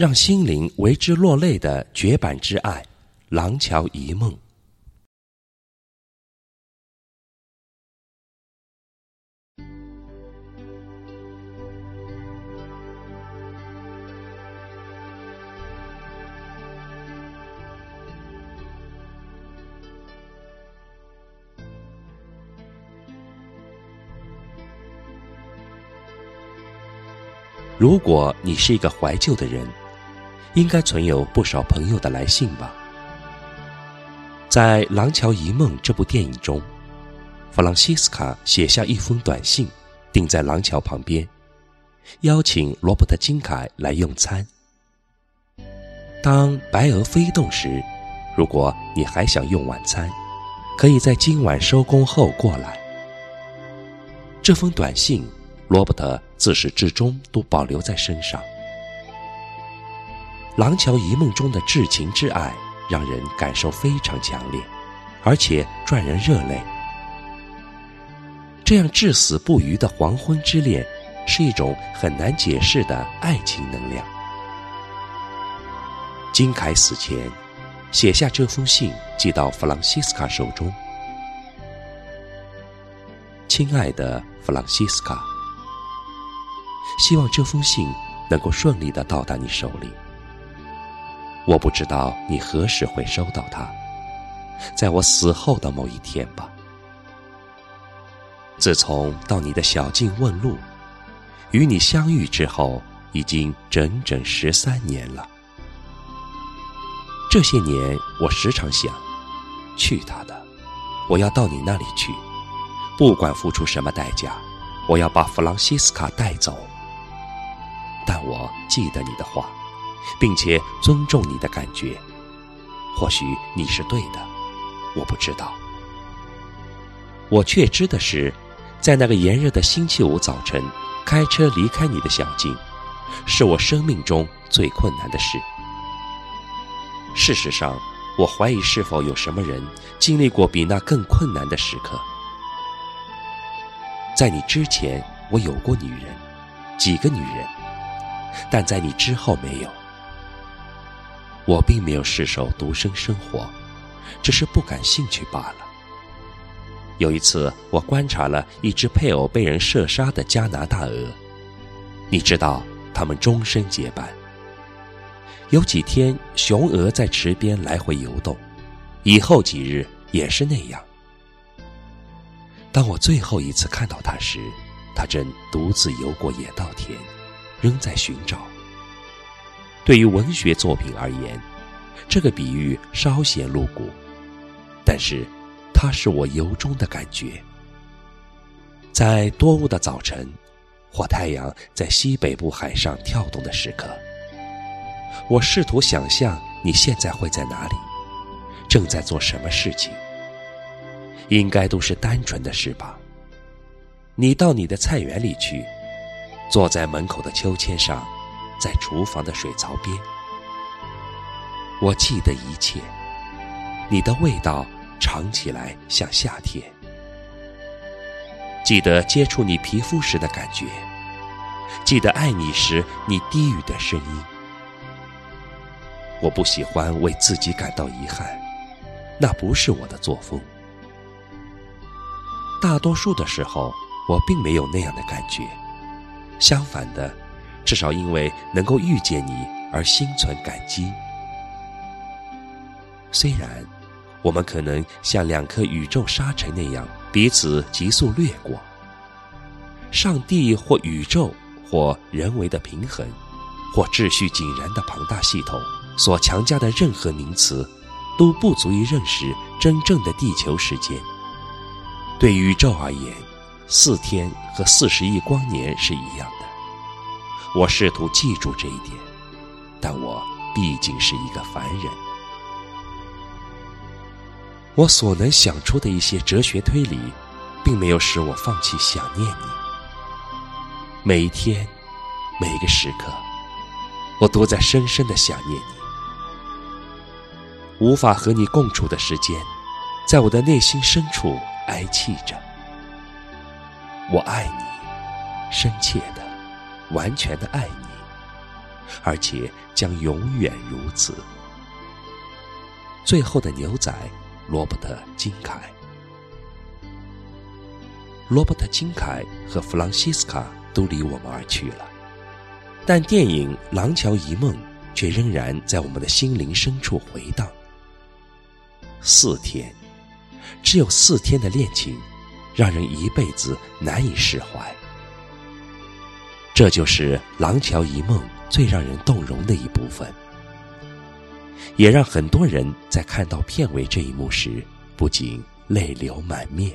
让心灵为之落泪的绝版之爱，《廊桥遗梦》。如果你是一个怀旧的人，应该存有不少朋友的来信吧。在《廊桥遗梦》这部电影中，弗朗西斯卡写下一封短信，钉在廊桥旁边，邀请罗伯特金凯来用餐。当白鹅飞动时，如果你还想用晚餐，可以在今晚收工后过来。这封短信。罗伯特自始至终都保留在身上。《廊桥遗梦》中的至情至爱，让人感受非常强烈，而且赚人热泪。这样至死不渝的黄昏之恋，是一种很难解释的爱情能量。金凯死前，写下这封信，寄到弗朗西斯卡手中。亲爱的弗朗西斯卡。希望这封信能够顺利的到达你手里。我不知道你何时会收到它，在我死后的某一天吧。自从到你的小径问路，与你相遇之后，已经整整十三年了。这些年，我时常想，去他的，我要到你那里去，不管付出什么代价，我要把弗朗西斯卡带走。但我记得你的话，并且尊重你的感觉。或许你是对的，我不知道。我确知的是，在那个炎热的星期五早晨，开车离开你的小径，是我生命中最困难的事。事实上，我怀疑是否有什么人经历过比那更困难的时刻。在你之前，我有过女人，几个女人。但在你之后没有，我并没有失手独身生活，只是不感兴趣罢了。有一次，我观察了一只配偶被人射杀的加拿大鹅，你知道，它们终身结伴。有几天，雄鹅在池边来回游动，以后几日也是那样。当我最后一次看到它时，它正独自游过野稻田。仍在寻找。对于文学作品而言，这个比喻稍显露骨，但是它是我由衷的感觉。在多雾的早晨，或太阳在西北部海上跳动的时刻，我试图想象你现在会在哪里，正在做什么事情。应该都是单纯的事吧。你到你的菜园里去。坐在门口的秋千上，在厨房的水槽边，我记得一切。你的味道尝起来像夏天，记得接触你皮肤时的感觉，记得爱你时你低语的声音。我不喜欢为自己感到遗憾，那不是我的作风。大多数的时候，我并没有那样的感觉。相反的，至少因为能够遇见你而心存感激。虽然我们可能像两颗宇宙沙尘那样彼此急速掠过，上帝或宇宙或人为的平衡，或秩序井然的庞大系统所强加的任何名词，都不足以认识真正的地球时间。对宇宙而言。四天和四十亿光年是一样。我试图记住这一点，但我毕竟是一个凡人。我所能想出的一些哲学推理，并没有使我放弃想念你。每一天，每个时刻，我都在深深的想念你。无法和你共处的时间，在我的内心深处哀泣着。我爱你，深切的、完全的爱你，而且将永远如此。最后的牛仔，罗伯特·金凯。罗伯特·金凯和弗朗西斯卡都离我们而去了，但电影《廊桥遗梦》却仍然在我们的心灵深处回荡。四天，只有四天的恋情，让人一辈子难以释怀。这就是《廊桥遗梦》最让人动容的一部分，也让很多人在看到片尾这一幕时，不禁泪流满面。